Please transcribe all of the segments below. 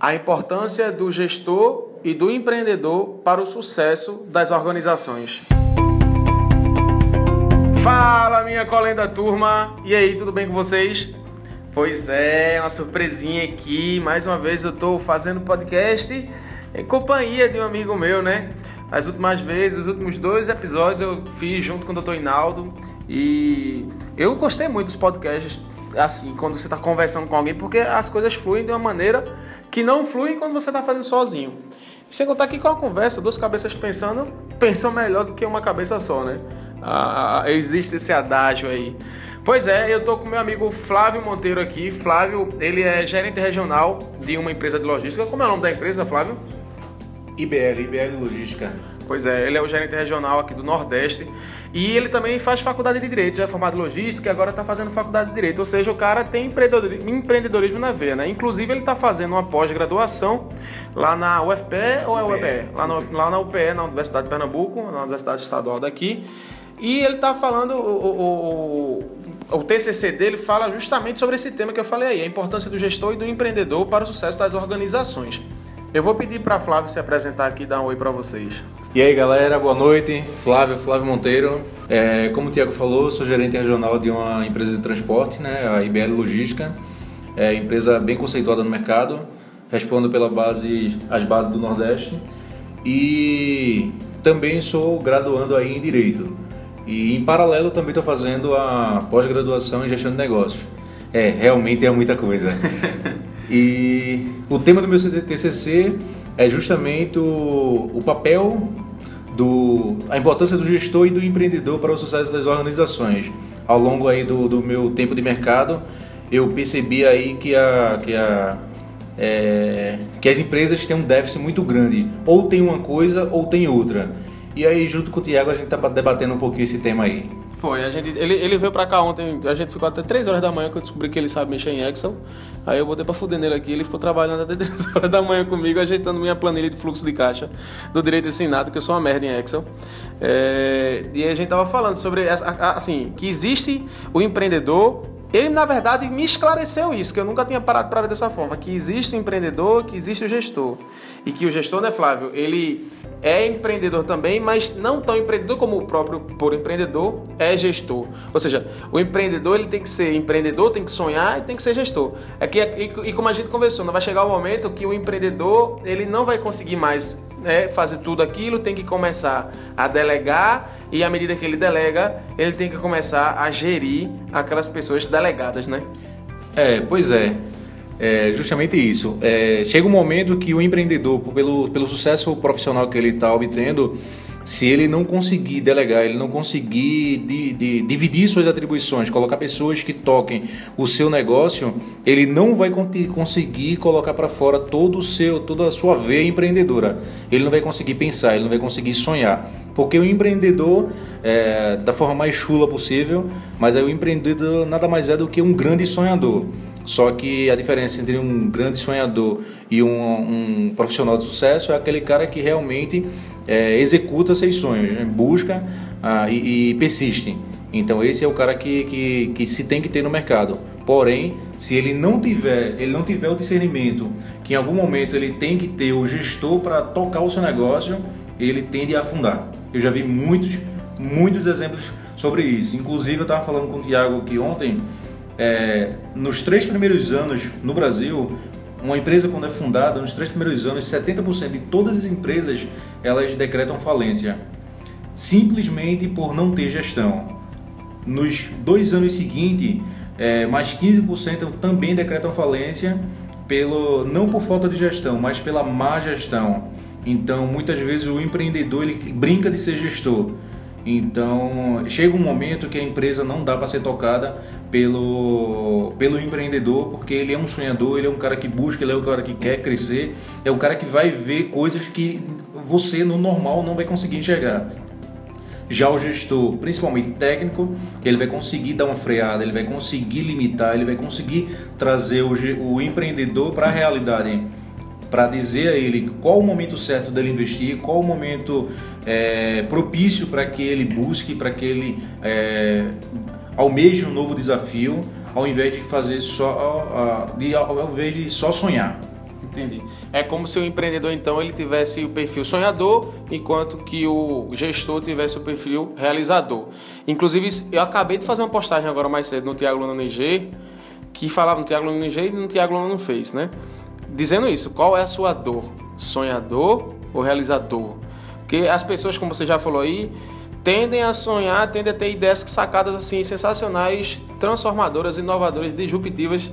a importância do gestor e do empreendedor para o sucesso das organizações. Fala, minha colenda turma! E aí, tudo bem com vocês? Pois é, uma surpresinha aqui. Mais uma vez eu estou fazendo podcast em companhia de um amigo meu, né? As últimas vezes, os últimos dois episódios eu fiz junto com o Dr. Inaldo e eu gostei muito dos podcasts, assim, quando você está conversando com alguém, porque as coisas fluem de uma maneira que não flui quando você está fazendo sozinho. E sem contar que com a conversa, duas cabeças pensando, pensam melhor do que uma cabeça só, né? Ah, existe esse adágio aí. Pois é, eu tô com meu amigo Flávio Monteiro aqui. Flávio, ele é gerente regional de uma empresa de logística. Como é o nome da empresa, Flávio? IBL, IBL Logística. Pois é, ele é o gerente regional aqui do Nordeste. E ele também faz faculdade de Direito, já é formado em Logística e agora está fazendo faculdade de Direito. Ou seja, o cara tem empreendedorismo na veia, né? Inclusive, ele está fazendo uma pós-graduação lá na UFPE ou é UEPE? Lá, no, lá na UPE, na Universidade de Pernambuco, na Universidade Estadual daqui. E ele está falando, o, o, o, o, TCC dele fala justamente sobre esse tema que eu falei aí, a importância do gestor e do empreendedor para o sucesso das organizações. Eu vou pedir para Flávio se apresentar aqui e dar um oi para vocês. E aí galera, boa noite. Flávio, Flávio Monteiro. É, como o Tiago falou, sou gerente regional de uma empresa de transporte, né, a IBL Logística. É empresa bem conceituada no mercado, respondo pela base, as bases do Nordeste. E também sou graduando aí em Direito. E em paralelo também estou fazendo a pós-graduação em gestão de negócios. É, realmente é muita coisa. e o tema do meu TCC é justamente o, o papel do a importância do gestor e do empreendedor para o sucesso das organizações. Ao longo aí do, do meu tempo de mercado, eu percebi aí que a, que a é, que as empresas têm um déficit muito grande. Ou tem uma coisa ou tem outra. E aí, junto com o Tiago, a gente tá debatendo um pouquinho esse tema aí. Foi, a gente, ele, ele veio pra cá ontem, a gente ficou até 3 horas da manhã que eu descobri que ele sabe mexer em Excel. Aí eu botei pra fuder nele aqui, ele ficou trabalhando até 3 horas da manhã comigo, ajeitando minha planilha de fluxo de caixa do direito assinado, que eu sou uma merda em Excel. É, e a gente tava falando sobre, assim, que existe o empreendedor ele, na verdade, me esclareceu isso, que eu nunca tinha parado para ver dessa forma, que existe o empreendedor, que existe o gestor. E que o gestor, né, Flávio, ele é empreendedor também, mas não tão empreendedor como o próprio por empreendedor é gestor. Ou seja, o empreendedor ele tem que ser empreendedor, tem que sonhar e tem que ser gestor. É que, e, e como a gente conversou, não vai chegar o um momento que o empreendedor ele não vai conseguir mais né, fazer tudo aquilo, tem que começar a delegar e à medida que ele delega, ele tem que começar a gerir aquelas pessoas delegadas, né? É, pois é. É justamente isso. É, chega um momento que o empreendedor, pelo, pelo sucesso profissional que ele está obtendo, se ele não conseguir delegar, ele não conseguir de, de, dividir suas atribuições, colocar pessoas que toquem o seu negócio, ele não vai conseguir colocar para fora todo o seu, toda a sua veia empreendedora. Ele não vai conseguir pensar, ele não vai conseguir sonhar. Porque o empreendedor, é, da forma mais chula possível, mas aí o empreendedor nada mais é do que um grande sonhador. Só que a diferença entre um grande sonhador e um, um profissional de sucesso é aquele cara que realmente é, executa seus sonhos, né? busca ah, e, e, persiste. Então esse é o cara que, que, que se tem que ter no mercado. Porém, se ele não tiver, ele não tiver o discernimento que em algum momento ele tem que ter o gestor para tocar o seu negócio, ele tende a afundar. Eu já vi muitos, muitos exemplos sobre isso. Inclusive eu estava falando com o Tiago aqui ontem é, nos três primeiros anos no Brasil, uma empresa quando é fundada, nos três primeiros anos, 70% de todas as empresas elas decretam falência, simplesmente por não ter gestão. Nos dois anos seguintes, é, mais 15% também decretam falência pelo não por falta de gestão, mas pela má gestão. Então, muitas vezes o empreendedor ele brinca de ser gestor. Então, chega um momento que a empresa não dá para ser tocada pelo, pelo empreendedor, porque ele é um sonhador, ele é um cara que busca, ele é um cara que quer crescer, é um cara que vai ver coisas que você no normal não vai conseguir enxergar. Já o gestor, principalmente técnico, ele vai conseguir dar uma freada, ele vai conseguir limitar, ele vai conseguir trazer o, o empreendedor para a realidade para dizer a ele qual o momento certo dele investir, qual o momento é, propício para que ele busque, para que ele é, almeje um novo desafio, ao invés de fazer só, de, ao invés de só sonhar. Entendi. É como se o empreendedor, então, ele tivesse o perfil sonhador, enquanto que o gestor tivesse o perfil realizador. Inclusive, eu acabei de fazer uma postagem agora mais cedo no Tiago Luna NG, que falava no Tiago Luna NG e no Tiago Luna não fez, né? Dizendo isso, qual é a sua dor? Sonhador ou realizador? Porque as pessoas, como você já falou aí, tendem a sonhar, tendem a ter ideias sacadas assim sensacionais, transformadoras, inovadoras, disruptivas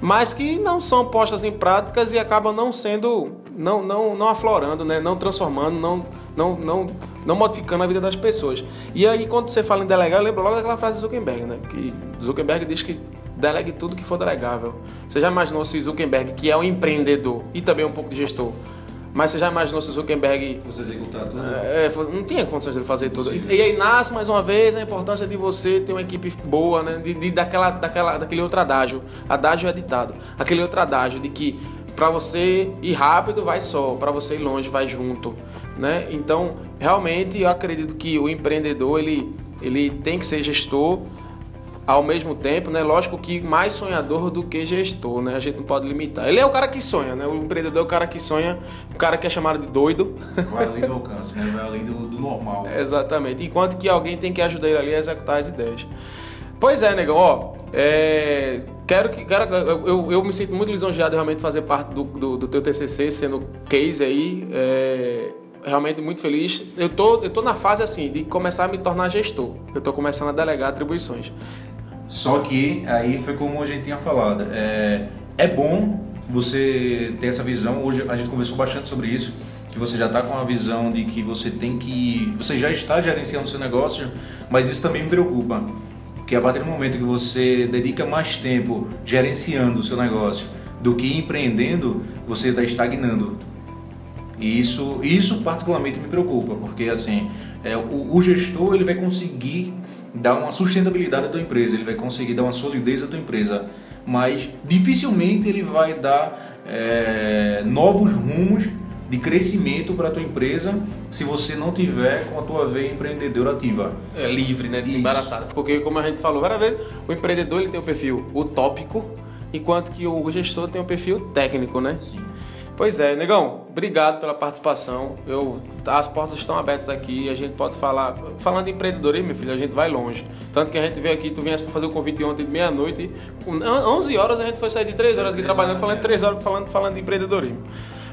mas que não são postas em práticas e acabam não sendo, não, não, não aflorando, né? não transformando, não, não, não, não modificando a vida das pessoas. E aí, quando você fala em delegar, eu lembro logo daquela frase de Zuckerberg, né? que Zuckerberg diz que delegue tudo que for delegável. Você já imaginou se Zuckerberg, que é um empreendedor e também um pouco de gestor, mas você já imaginou se Zuckerberg. Você executar tudo? É, não tinha condições de fazer tudo. E, e, aí nasce mais uma vez a importância de você ter uma equipe boa, né? De, de, daquela, daquela, daquele outro adágio. Adágio é ditado. Aquele outro adágio de que para você ir rápido vai só, para você ir longe vai junto, né? Então, realmente eu acredito que o empreendedor ele, ele tem que ser gestor ao mesmo tempo, né? Lógico que mais sonhador do que gestor, né? A gente não pode limitar. Ele é o cara que sonha, né? O empreendedor é o cara que sonha, o cara que é chamado de doido. Vai além do alcance, né? Vai além do, do normal. Exatamente. Enquanto que alguém tem que ajudar ele ali a executar as ideias. Pois é, negão, ó. É... Quero que. Quero, eu, eu me sinto muito lisonjeado de realmente fazer parte do, do, do teu TCC, sendo case aí. É realmente muito feliz. Eu tô, eu tô na fase assim de começar a me tornar gestor. Eu tô começando a delegar atribuições. Só que aí foi como a gente tinha falado. É, é bom você ter essa visão. Hoje a gente conversou bastante sobre isso. Que você já está com a visão de que você tem que. Você já está gerenciando seu negócio, mas isso também me preocupa. Porque a partir do momento que você dedica mais tempo gerenciando o seu negócio do que empreendendo, você está estagnando. E isso, isso particularmente me preocupa, porque assim, é, o, o gestor ele vai conseguir dar uma sustentabilidade à tua empresa, ele vai conseguir dar uma solidez à tua empresa, mas dificilmente ele vai dar é, novos rumos de crescimento para a tua empresa se você não tiver com a tua veia empreendedora ativa. É livre, né? Desembaraçada. Porque como a gente falou várias vezes, o empreendedor ele tem o perfil utópico, enquanto que o gestor tem o perfil técnico, né? Sim. Pois é, negão, obrigado pela participação. Eu, as portas estão abertas aqui, a gente pode falar. Falando de empreendedorismo, meu filho, a gente vai longe. Tanto que a gente veio aqui, tu viesse para fazer o convite ontem de meia-noite, 11 horas a gente foi sair de 3 horas aqui trabalhando, falando de 3 horas falando, falando de empreendedorismo.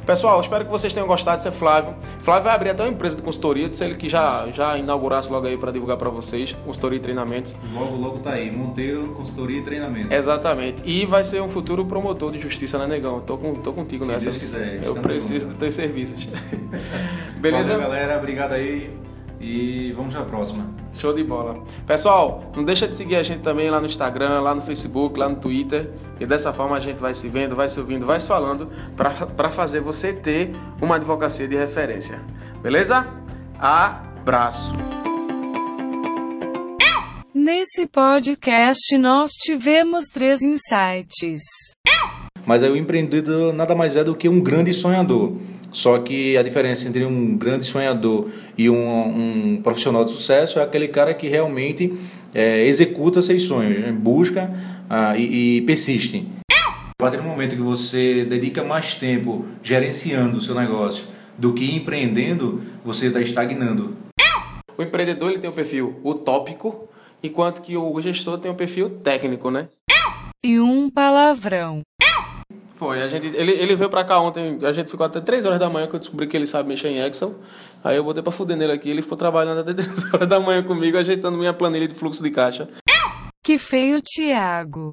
Pessoal, espero que vocês tenham gostado. Isso é Flávio. Flávio vai abrir até uma empresa de consultoria. Disse ele que já, já inaugurasse logo aí para divulgar para vocês. Consultoria e treinamentos. Logo, logo tá aí. Monteiro, consultoria e treinamentos. Exatamente. E vai ser um futuro promotor de justiça, né, negão? Tô, com, tô contigo Se nessa. Deus quiser, Eu preciso dos teus serviços. Beleza, Beleza? galera? Obrigado aí. E vamos para a próxima. Show de bola. Pessoal, não deixa de seguir a gente também lá no Instagram, lá no Facebook, lá no Twitter. E dessa forma a gente vai se vendo, vai se ouvindo, vai se falando para fazer você ter uma advocacia de referência. Beleza? Abraço. Nesse podcast nós tivemos três insights. Mas aí o empreendedor nada mais é do que um grande sonhador. Só que a diferença entre um grande sonhador e um, um profissional de sucesso é aquele cara que realmente é, executa seus sonhos, né? busca ah, e, e persiste. A partir do momento que você dedica mais tempo gerenciando o seu negócio do que empreendendo, você está estagnando. O empreendedor ele tem o perfil utópico, enquanto que o gestor tem o perfil técnico, né? E um palavrão. Foi, a gente, ele, ele veio pra cá ontem, a gente ficou até 3 horas da manhã que eu descobri que ele sabe mexer em Excel. Aí eu botei pra fuder nele aqui, ele ficou trabalhando até 3 horas da manhã comigo, ajeitando minha planilha de fluxo de caixa. Que feio, Tiago.